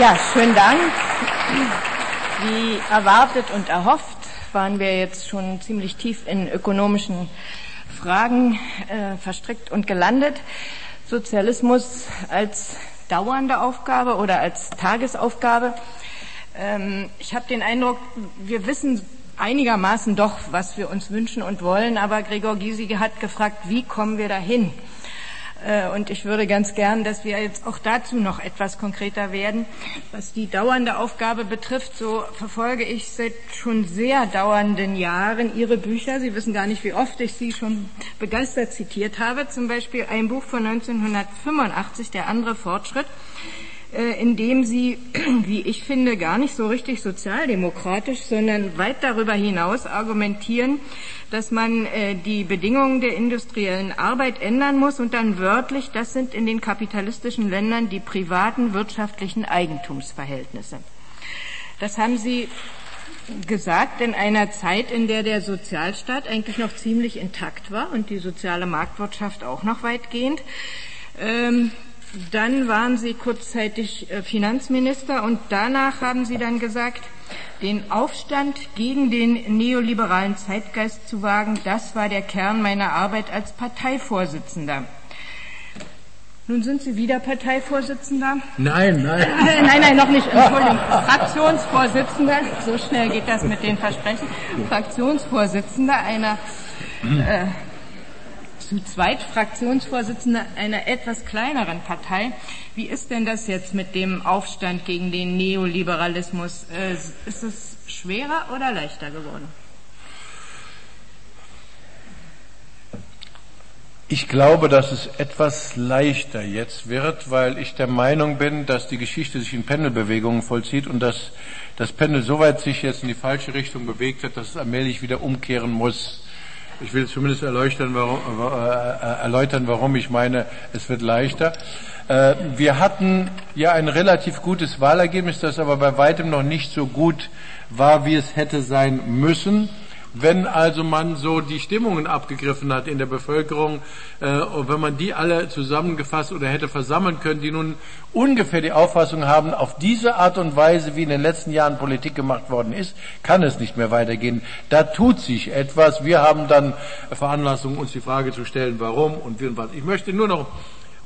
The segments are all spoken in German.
Ja, schönen Dank. Wie erwartet und erhofft waren wir jetzt schon ziemlich tief in ökonomischen Fragen äh, verstrickt und gelandet. Sozialismus als dauernde Aufgabe oder als Tagesaufgabe. Ähm, ich habe den Eindruck, wir wissen einigermaßen doch, was wir uns wünschen und wollen, aber Gregor Giesige hat gefragt, wie kommen wir dahin? Äh, und ich würde ganz gern, dass wir jetzt auch dazu noch etwas konkreter werden. Was die dauernde Aufgabe betrifft, so verfolge ich seit schon sehr dauernden Jahren Ihre Bücher. Sie wissen gar nicht, wie oft ich Sie schon begeistert zitiert habe. Zum Beispiel ein Buch von 1985, Der andere Fortschritt äh, in dem sie, wie ich finde, gar nicht so richtig sozialdemokratisch, sondern weit darüber hinaus argumentieren, dass man äh, die Bedingungen der industriellen Arbeit ändern muss und dann wörtlich, das sind in den kapitalistischen Ländern die privaten wirtschaftlichen Eigentumsverhältnisse. Das haben Sie gesagt in einer Zeit, in der der Sozialstaat eigentlich noch ziemlich intakt war und die soziale Marktwirtschaft auch noch weitgehend. Dann waren Sie kurzzeitig äh, Finanzminister und danach haben Sie dann gesagt, den Aufstand gegen den neoliberalen Zeitgeist zu wagen, das war der Kern meiner Arbeit als Parteivorsitzender. Nun sind Sie wieder Parteivorsitzender? Nein, nein. Nein, nein, noch nicht. Entschuldigung. Fraktionsvorsitzender. So schnell geht das mit den Versprechen. Fraktionsvorsitzender einer äh, zu zweit Fraktionsvorsitzender einer etwas kleineren Partei. Wie ist denn das jetzt mit dem Aufstand gegen den Neoliberalismus? Äh, ist es schwerer oder leichter geworden? Ich glaube, dass es etwas leichter jetzt wird, weil ich der Meinung bin, dass die Geschichte sich in Pendelbewegungen vollzieht und dass das Pendel so weit sich jetzt in die falsche Richtung bewegt hat, dass es allmählich wieder umkehren muss. Ich will zumindest erleuchten, warum, äh, äh, erläutern, warum ich meine, es wird leichter. Äh, wir hatten ja ein relativ gutes Wahlergebnis, das aber bei weitem noch nicht so gut war, wie es hätte sein müssen. Wenn also man so die Stimmungen abgegriffen hat in der Bevölkerung, äh, und wenn man die alle zusammengefasst oder hätte versammeln können, die nun ungefähr die Auffassung haben, auf diese Art und Weise, wie in den letzten Jahren Politik gemacht worden ist, kann es nicht mehr weitergehen. Da tut sich etwas. Wir haben dann Veranlassung, uns die Frage zu stellen, warum und wie und was. Ich möchte nur noch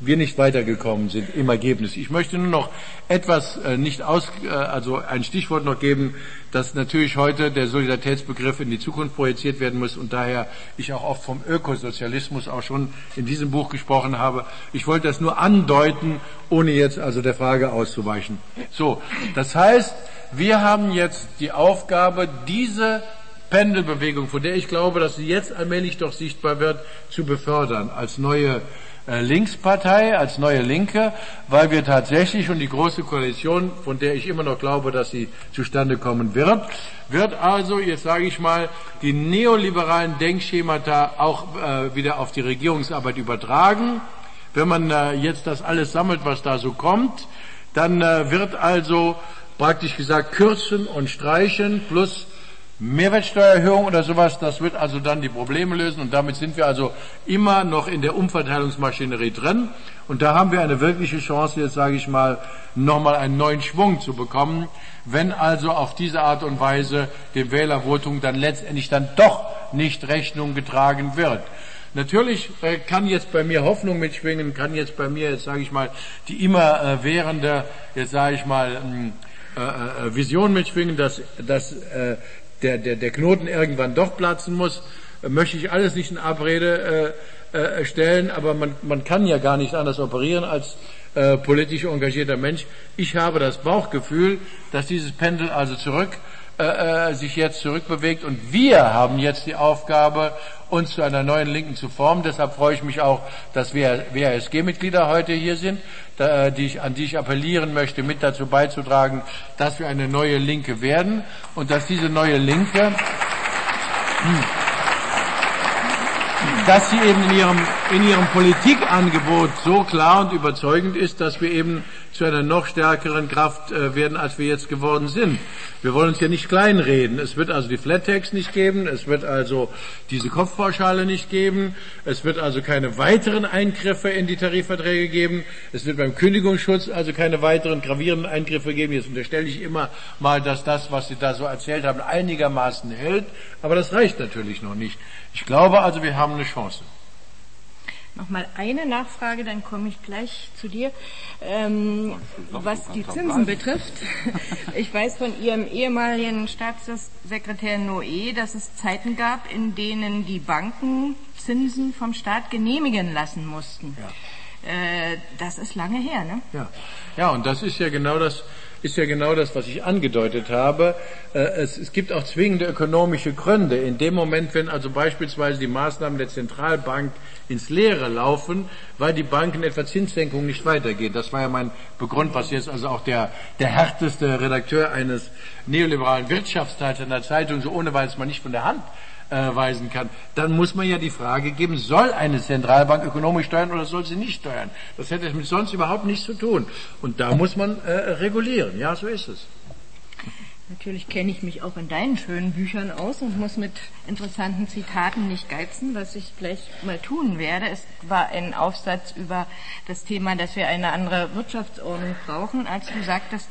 wir nicht weitergekommen sind im Ergebnis. Ich möchte nur noch etwas äh, nicht aus, äh, also ein Stichwort noch geben, dass natürlich heute der Solidaritätsbegriff in die Zukunft projiziert werden muss und daher ich auch oft vom Ökosozialismus auch schon in diesem Buch gesprochen habe. Ich wollte das nur andeuten, ohne jetzt also der Frage auszuweichen. So, das heißt, wir haben jetzt die Aufgabe, diese Pendelbewegung, von der ich glaube, dass sie jetzt allmählich doch sichtbar wird, zu befördern als neue Linkspartei, als neue Linke, weil wir tatsächlich, und die Große Koalition, von der ich immer noch glaube, dass sie zustande kommen wird, wird also, jetzt sage ich mal, die neoliberalen Denkschemata auch äh, wieder auf die Regierungsarbeit übertragen. Wenn man äh, jetzt das alles sammelt, was da so kommt, dann äh, wird also praktisch gesagt kürzen und streichen plus Mehrwertsteuererhöhung oder sowas, das wird also dann die Probleme lösen und damit sind wir also immer noch in der Umverteilungsmaschinerie drin und da haben wir eine wirkliche Chance, jetzt sage ich mal, nochmal einen neuen Schwung zu bekommen, wenn also auf diese Art und Weise dem Wählervotum dann letztendlich dann doch nicht Rechnung getragen wird. Natürlich äh, kann jetzt bei mir Hoffnung mitschwingen, kann jetzt bei mir, jetzt sage ich mal, die immer äh, währende, jetzt sage ich mal, ähm, äh, Vision mitschwingen, dass, dass äh, der, der, der Knoten irgendwann doch platzen muss, möchte ich alles nicht in Abrede äh, äh, stellen, aber man, man kann ja gar nicht anders operieren als äh, politisch engagierter Mensch. Ich habe das Bauchgefühl, dass dieses Pendel also zurück äh, äh sich jetzt zurückbewegt und wir haben jetzt die Aufgabe, uns zu einer neuen Linken zu formen. Deshalb freue ich mich auch, dass WASG-Mitglieder heute hier sind, da, die ich, an die ich appellieren möchte, mit dazu beizutragen, dass wir eine neue Linke werden und dass diese neue Linke, dass sie eben in ihrem, in ihrem Politikangebot so klar und überzeugend ist, dass wir eben zu einer noch stärkeren Kraft äh, werden, als wir jetzt geworden sind. Wir wollen uns ja nicht kleinreden. Es wird also die Flat Tax nicht geben, es wird also diese Kopfpauschale nicht geben, es wird also keine weiteren Eingriffe in die Tarifverträge geben, es wird beim Kündigungsschutz also keine weiteren gravierenden Eingriffe geben. Jetzt unterstelle ich immer mal, dass das, was Sie da so erzählt haben, einigermaßen hält, aber das reicht natürlich noch nicht. Ich glaube also, wir haben eine Chance. Nochmal eine Nachfrage, dann komme ich gleich zu dir. Ähm, was die Zinsen betrifft, ich weiß von Ihrem ehemaligen Staatssekretär Noé, dass es Zeiten gab, in denen die Banken Zinsen vom Staat genehmigen lassen mussten. Ja. Äh, das ist lange her, ne? Ja. ja, und das ist ja genau das, ist ja genau das, was ich angedeutet habe. Äh, es, es, gibt auch zwingende ökonomische Gründe. In dem Moment, wenn also beispielsweise die Maßnahmen der Zentralbank ins Leere laufen, weil die Banken etwa Zinssenkungen nicht weitergehen. Das war ja mein Begrund, was jetzt also auch der, der härteste Redakteur eines neoliberalen Wirtschaftsteils in der Zeitung so ohne Weiteres mal nicht von der Hand weisen kann, dann muss man ja die Frage geben, soll eine Zentralbank ökonomisch steuern oder soll sie nicht steuern? Das hätte mit sonst überhaupt nichts zu tun. Und da muss man äh, regulieren. Ja, so ist es. Natürlich kenne ich mich auch in deinen schönen Büchern aus und muss mit interessanten Zitaten nicht geizen, was ich gleich mal tun werde. Es war ein Aufsatz über das Thema, dass wir eine andere Wirtschaftsordnung brauchen, als du sagtest,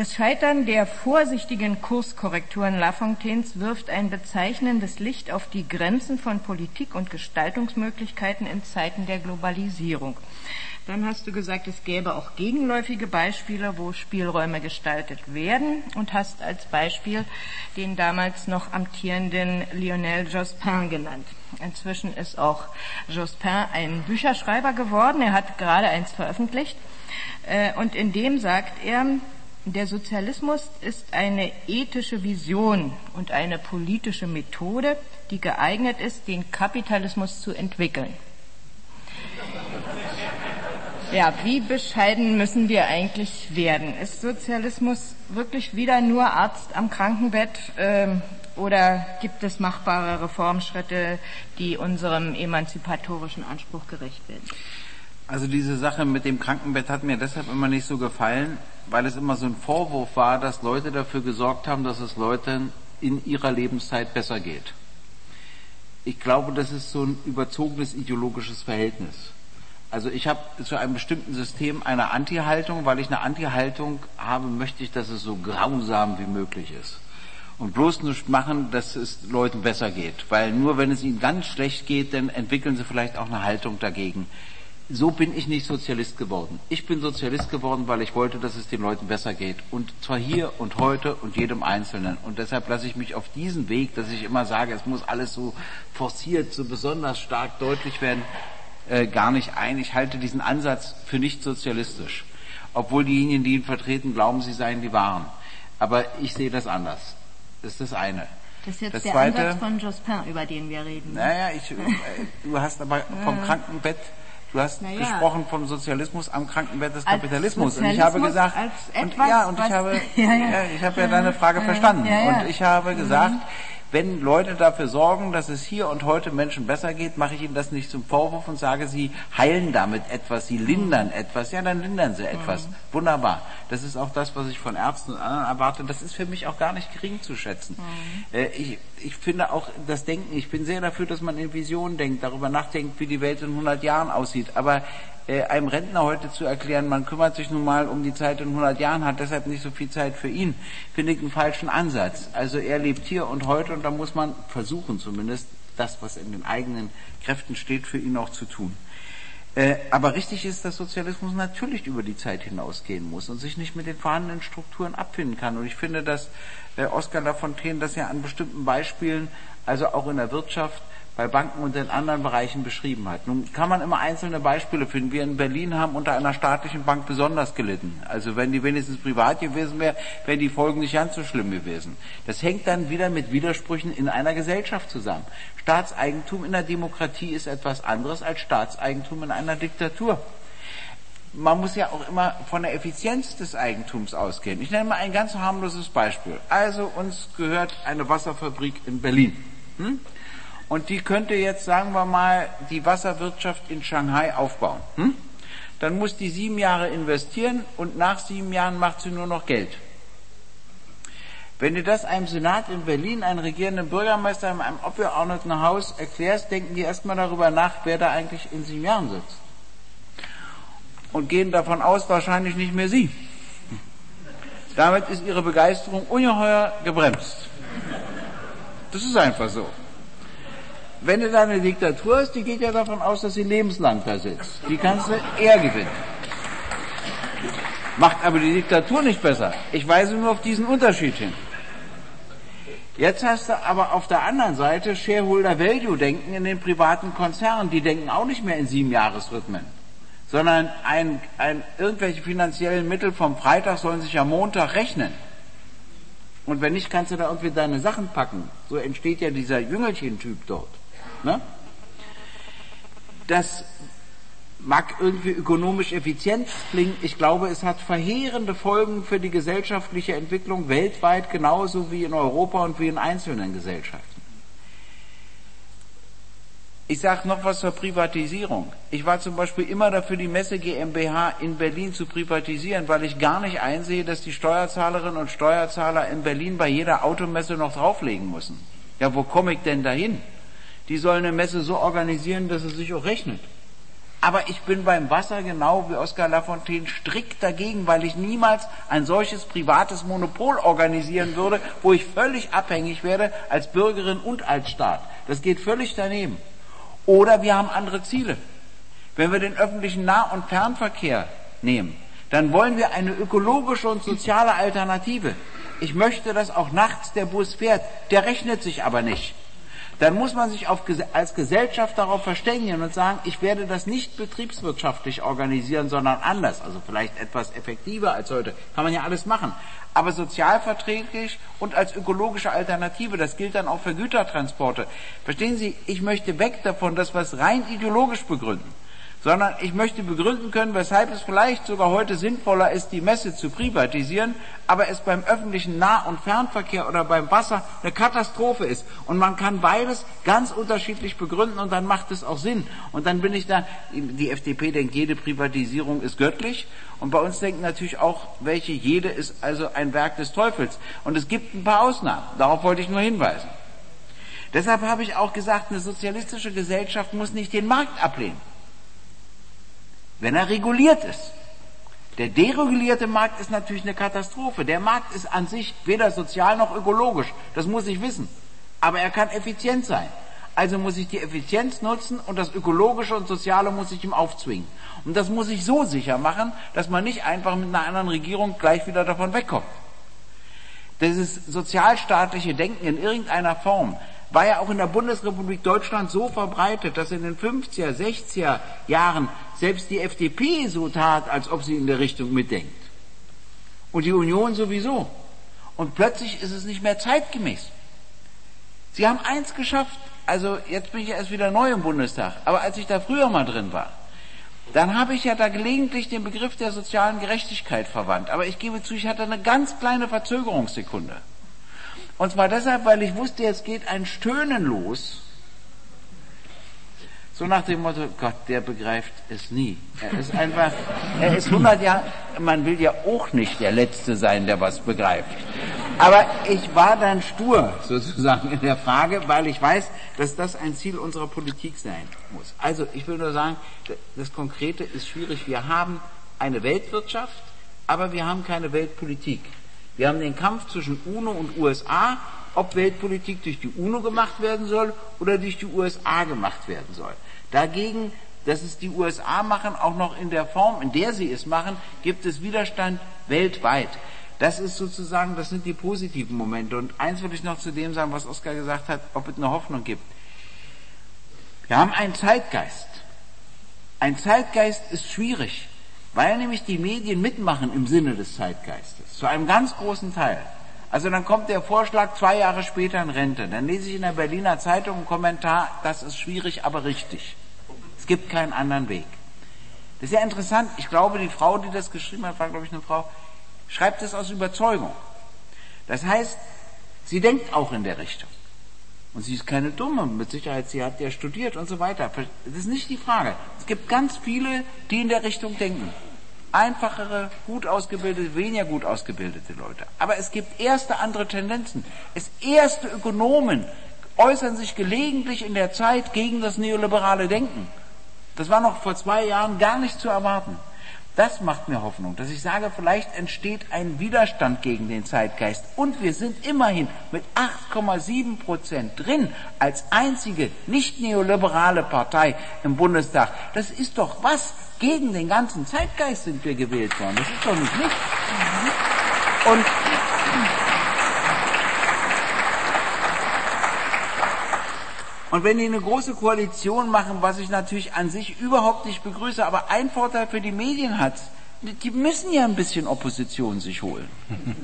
das Scheitern der vorsichtigen Kurskorrekturen Lafontaines wirft ein bezeichnendes Licht auf die Grenzen von Politik und Gestaltungsmöglichkeiten in Zeiten der Globalisierung. Dann hast du gesagt, es gäbe auch gegenläufige Beispiele, wo Spielräume gestaltet werden und hast als Beispiel den damals noch amtierenden Lionel Jospin genannt. Inzwischen ist auch Jospin ein Bücherschreiber geworden. Er hat gerade eins veröffentlicht. Äh, und in dem sagt er, der Sozialismus ist eine ethische Vision und eine politische Methode, die geeignet ist, den Kapitalismus zu entwickeln. Ja, wie bescheiden müssen wir eigentlich werden? Ist Sozialismus wirklich wieder nur Arzt am Krankenbett ähm, oder gibt es machbare Reformschritte, die unserem emanzipatorischen Anspruch gerecht werden? Also diese Sache mit dem Krankenbett hat mir deshalb immer nicht so gefallen, weil es immer so ein Vorwurf war, dass Leute dafür gesorgt haben, dass es Leuten in ihrer Lebenszeit besser geht. Ich glaube, das ist so ein überzogenes ideologisches Verhältnis. Also ich habe zu einem bestimmten System eine Anti-Haltung, weil ich eine Anti-Haltung habe, möchte ich, dass es so grausam wie möglich ist. Und bloß nicht machen, dass es Leuten besser geht. Weil nur wenn es ihnen ganz schlecht geht, dann entwickeln sie vielleicht auch eine Haltung dagegen so bin ich nicht Sozialist geworden. Ich bin Sozialist geworden, weil ich wollte, dass es den Leuten besser geht. Und zwar hier und heute und jedem Einzelnen. Und deshalb lasse ich mich auf diesen Weg, dass ich immer sage, es muss alles so forciert, so besonders stark deutlich werden, äh, gar nicht ein. Ich halte diesen Ansatz für nicht sozialistisch. Obwohl diejenigen, die ihn vertreten, glauben, sie seien die Wahren. Aber ich sehe das anders. Das ist das eine. Das ist jetzt das der zweite, Ansatz von Jospin, über den wir reden. Naja, ich, äh, du hast aber vom Krankenbett Du hast naja. gesprochen vom Sozialismus am Krankenbett des Kapitalismus. Und ich habe gesagt, und, ja, und ich habe, ja, ja. ich habe ja deine Frage verstanden. Und ich habe gesagt, mhm. Wenn Leute dafür sorgen, dass es hier und heute Menschen besser geht, mache ich ihnen das nicht zum Vorwurf und sage, sie heilen damit etwas, sie lindern etwas. Ja, dann lindern sie etwas. Mhm. Wunderbar. Das ist auch das, was ich von Ärzten und anderen erwarte. Das ist für mich auch gar nicht gering zu schätzen. Mhm. Äh, ich, ich finde auch das Denken, ich bin sehr dafür, dass man in Visionen denkt, darüber nachdenkt, wie die Welt in 100 Jahren aussieht. Aber äh, einem Rentner heute zu erklären, man kümmert sich nun mal um die Zeit in 100 Jahren, hat deshalb nicht so viel Zeit für ihn, finde ich einen falschen Ansatz. Also er lebt hier und heute und da muss man versuchen zumindest, das, was in den eigenen Kräften steht, für ihn auch zu tun. Äh, aber richtig ist, dass Sozialismus natürlich über die Zeit hinausgehen muss und sich nicht mit den vorhandenen Strukturen abfinden kann. Und ich finde, dass äh, Oskar Lafontaine das ja an bestimmten Beispielen, also auch in der Wirtschaft, bei Banken und in anderen Bereichen beschrieben hat. Nun kann man immer einzelne Beispiele finden. Wir in Berlin haben unter einer staatlichen Bank besonders gelitten. Also wenn die wenigstens privat gewesen wäre, wären die Folgen nicht ganz so schlimm gewesen. Das hängt dann wieder mit Widersprüchen in einer Gesellschaft zusammen. Staatseigentum in der Demokratie ist etwas anderes als Staatseigentum in einer Diktatur man muss ja auch immer von der Effizienz des Eigentums ausgehen. Ich nenne mal ein ganz harmloses Beispiel. Also uns gehört eine Wasserfabrik in Berlin. Hm? Und die könnte jetzt, sagen wir mal, die Wasserwirtschaft in Shanghai aufbauen. Hm? dann muss die sieben Jahre investieren und nach sieben Jahren macht sie nur noch Geld. Wenn du das einem Senat in Berlin, einem regierenden Bürgermeister, einem Abgeordnetenhaus erklärst, denken die erstmal darüber nach, wer da eigentlich in sieben Jahren sitzt. Und gehen davon aus, wahrscheinlich nicht mehr sie. Damit ist ihre Begeisterung ungeheuer gebremst. Das ist einfach so. Wenn du da eine Diktatur hast, die geht ja davon aus, dass sie lebenslang da sitzt. Die kannst du eher gewinnen. Macht aber die Diktatur nicht besser. Ich weise nur auf diesen Unterschied hin. Jetzt hast du aber auf der anderen Seite Shareholder Value denken in den privaten Konzernen. Die denken auch nicht mehr in sieben Jahresrhythmen, sondern ein, ein, irgendwelche finanziellen Mittel vom Freitag sollen sich am Montag rechnen. Und wenn nicht, kannst du da irgendwie deine Sachen packen. So entsteht ja dieser Jüngelchen-Typ dort. Ne? Das mag irgendwie ökonomisch effizient klingen. Ich glaube, es hat verheerende Folgen für die gesellschaftliche Entwicklung weltweit, genauso wie in Europa und wie in einzelnen Gesellschaften. Ich sage noch was zur Privatisierung. Ich war zum Beispiel immer dafür, die Messe GmbH in Berlin zu privatisieren, weil ich gar nicht einsehe, dass die Steuerzahlerinnen und Steuerzahler in Berlin bei jeder Automesse noch drauflegen müssen. Ja, wo komme ich denn dahin? Die sollen eine Messe so organisieren, dass es sich auch rechnet. Aber ich bin beim Wasser genau wie Oskar Lafontaine strikt dagegen, weil ich niemals ein solches privates Monopol organisieren würde, wo ich völlig abhängig werde als Bürgerin und als Staat. Das geht völlig daneben. Oder wir haben andere Ziele. Wenn wir den öffentlichen Nah- und Fernverkehr nehmen, dann wollen wir eine ökologische und soziale Alternative. Ich möchte, dass auch nachts der Bus fährt. Der rechnet sich aber nicht dann muss man sich auf, als Gesellschaft darauf verständigen und sagen, ich werde das nicht betriebswirtschaftlich organisieren, sondern anders. Also vielleicht etwas effektiver als heute. Kann man ja alles machen. Aber sozialverträglich und als ökologische Alternative. Das gilt dann auch für Gütertransporte. Verstehen Sie, ich möchte weg davon, dass wir es rein ideologisch begründen sondern ich möchte begründen können, weshalb es vielleicht sogar heute sinnvoller ist, die Messe zu privatisieren, aber es beim öffentlichen Nah- und Fernverkehr oder beim Wasser eine Katastrophe ist. Und man kann beides ganz unterschiedlich begründen und dann macht es auch Sinn. Und dann bin ich da, die FDP denkt, jede Privatisierung ist göttlich. Und bei uns denken natürlich auch, welche jede ist also ein Werk des Teufels. Und es gibt ein paar Ausnahmen. Darauf wollte ich nur hinweisen. Deshalb habe ich auch gesagt, eine sozialistische Gesellschaft muss nicht den Markt ablehnen wenn er reguliert ist. Der deregulierte Markt ist natürlich eine Katastrophe. Der Markt ist an sich weder sozial noch ökologisch. Das muss ich wissen. Aber er kann effizient sein. Also muss ich die Effizienz nutzen und das Ökologische und Soziale muss ich ihm aufzwingen. Und das muss ich so sicher machen, dass man nicht einfach mit einer anderen Regierung gleich wieder davon wegkommt. Dieses sozialstaatliche Denken in irgendeiner Form war ja auch in der Bundesrepublik Deutschland so verbreitet, dass in den 50er, 60er Jahren selbst die FDP so tat, als ob sie in der Richtung mitdenkt. Und die Union sowieso. Und plötzlich ist es nicht mehr zeitgemäß. Sie haben eins geschafft, also jetzt bin ich erst wieder neu im Bundestag, aber als ich da früher mal drin war, dann habe ich ja da gelegentlich den Begriff der sozialen Gerechtigkeit verwandt. Aber ich gebe zu, ich hatte eine ganz kleine Verzögerungssekunde. Und zwar deshalb, weil ich wusste, jetzt geht ein Stöhnen los. So nach dem Motto, Gott, der begreift es nie. Er ist einfach, er ist 100 Jahre, man will ja auch nicht der Letzte sein, der was begreift. Aber ich war dann stur, sozusagen, in der Frage, weil ich weiß, dass das ein Ziel unserer Politik sein muss. Also, ich will nur sagen, das Konkrete ist schwierig. Wir haben eine Weltwirtschaft, aber wir haben keine Weltpolitik. Wir haben den Kampf zwischen UNO und USA, ob Weltpolitik durch die UNO gemacht werden soll oder durch die USA gemacht werden soll. Dagegen, dass es die USA machen, auch noch in der Form, in der sie es machen, gibt es Widerstand weltweit. Das ist sozusagen, das sind die positiven Momente. Und eins würde ich noch zu dem sagen, was Oskar gesagt hat, ob es eine Hoffnung gibt. Wir haben einen Zeitgeist. Ein Zeitgeist ist schwierig, weil nämlich die Medien mitmachen im Sinne des Zeitgeistes. Zu einem ganz großen Teil. Also dann kommt der Vorschlag zwei Jahre später in Rente. Dann lese ich in der Berliner Zeitung einen Kommentar, das ist schwierig, aber richtig. Es gibt keinen anderen Weg. Das ist ja interessant. Ich glaube, die Frau, die das geschrieben hat, war, glaube ich, eine Frau, schreibt es aus Überzeugung. Das heißt, sie denkt auch in der Richtung. Und sie ist keine Dumme, mit Sicherheit, sie hat ja studiert und so weiter. Das ist nicht die Frage. Es gibt ganz viele, die in der Richtung denken. Einfachere, gut ausgebildete, weniger gut ausgebildete Leute. Aber es gibt erste andere Tendenzen. Es erste Ökonomen äußern sich gelegentlich in der Zeit gegen das neoliberale Denken. Das war noch vor zwei Jahren gar nicht zu erwarten. Das macht mir Hoffnung, dass ich sage, vielleicht entsteht ein Widerstand gegen den Zeitgeist. Und wir sind immerhin mit 8,7 Prozent drin als einzige nicht neoliberale Partei im Bundestag. Das ist doch was. Gegen den ganzen Zeitgeist sind wir gewählt worden. Das ist doch nicht nichts. Und Und wenn die eine große Koalition machen, was ich natürlich an sich überhaupt nicht begrüße, aber ein Vorteil für die Medien hat, die müssen ja ein bisschen Opposition sich holen.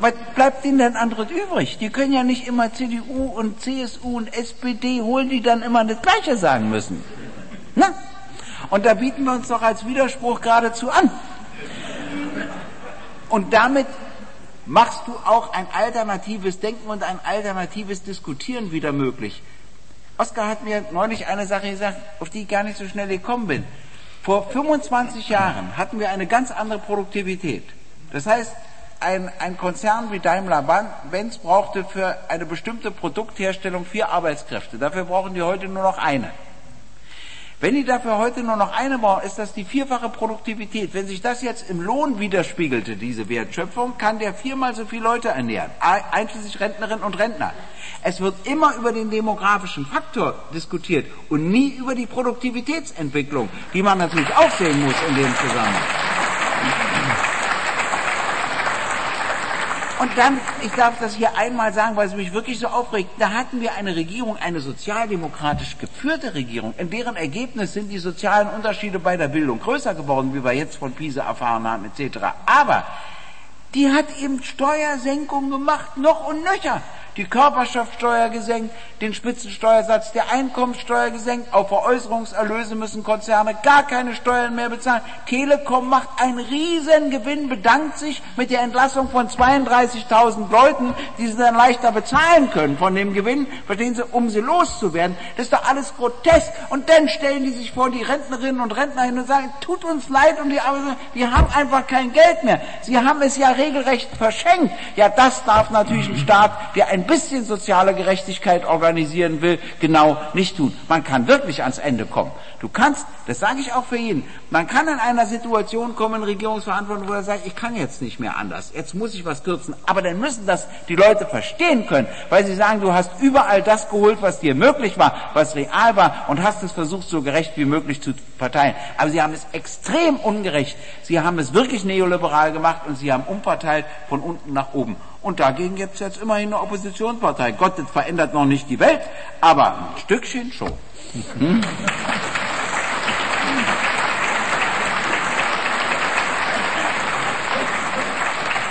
Was bleibt ihnen denn anderes übrig? Die können ja nicht immer CDU und CSU und SPD holen, die dann immer das Gleiche sagen müssen. Na? Und da bieten wir uns doch als Widerspruch geradezu an. Und damit machst du auch ein alternatives Denken und ein alternatives Diskutieren wieder möglich. Oskar hat mir neulich eine Sache gesagt, auf die ich gar nicht so schnell gekommen bin. Vor 25 Jahren hatten wir eine ganz andere Produktivität. Das heißt, ein, ein Konzern wie Daimler-Benz brauchte für eine bestimmte Produktherstellung vier Arbeitskräfte. Dafür brauchen die heute nur noch eine. Wenn die dafür heute nur noch eine brauchen, ist das die vierfache Produktivität. Wenn sich das jetzt im Lohn widerspiegelte, diese Wertschöpfung, kann der viermal so viele Leute ernähren, einschließlich Rentnerinnen und Rentner. Es wird immer über den demografischen Faktor diskutiert und nie über die Produktivitätsentwicklung, die man natürlich auch sehen muss in dem Zusammenhang. Und dann, ich darf das hier einmal sagen, weil es mich wirklich so aufregt, da hatten wir eine Regierung, eine sozialdemokratisch geführte Regierung, in deren Ergebnis sind die sozialen Unterschiede bei der Bildung größer geworden, wie wir jetzt von PISA erfahren haben, etc. Aber die hat eben Steuersenkungen gemacht, noch und nöcher die Körperschaftssteuer gesenkt, den Spitzensteuersatz der Einkommensteuer gesenkt, auf Veräußerungserlöse müssen Konzerne gar keine Steuern mehr bezahlen. Telekom macht einen Riesengewinn, bedankt sich mit der Entlassung von 32.000 Leuten, die sie dann leichter bezahlen können von dem Gewinn, verstehen Sie, um sie loszuwerden. Das ist doch alles grotesk. Und dann stellen die sich vor die Rentnerinnen und Rentner hin und sagen, tut uns leid und die Arbeiter, wir haben einfach kein Geld mehr. Sie haben es ja regelrecht verschenkt. Ja, das darf natürlich ein Staat, der ein ein bisschen soziale Gerechtigkeit organisieren will, genau nicht tun. Man kann wirklich ans Ende kommen. Du kannst, das sage ich auch für jeden, man kann in einer Situation kommen, Regierungsverantwortung, wo er sagt, ich kann jetzt nicht mehr anders, jetzt muss ich was kürzen. Aber dann müssen das die Leute verstehen können, weil sie sagen, du hast überall das geholt, was dir möglich war, was real war und hast es versucht, so gerecht wie möglich zu verteilen. Aber sie haben es extrem ungerecht. Sie haben es wirklich neoliberal gemacht und sie haben umverteilt von unten nach oben. Und dagegen gibt es jetzt immerhin eine Oppositionspartei. Gott, das verändert noch nicht die Welt, aber ein Stückchen schon. Hm?